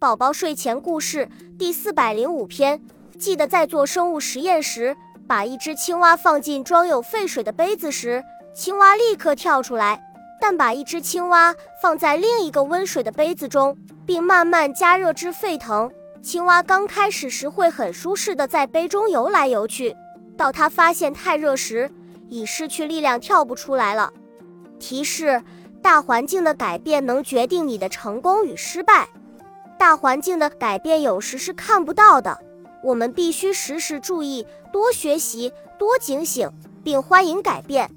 宝宝睡前故事第四百零五篇：记得在做生物实验时，把一只青蛙放进装有沸水的杯子时，青蛙立刻跳出来；但把一只青蛙放在另一个温水的杯子中，并慢慢加热至沸腾，青蛙刚开始时会很舒适的在杯中游来游去，到它发现太热时，已失去力量跳不出来了。提示：大环境的改变能决定你的成功与失败。大环境的改变有时是看不到的，我们必须时时注意，多学习，多警醒，并欢迎改变。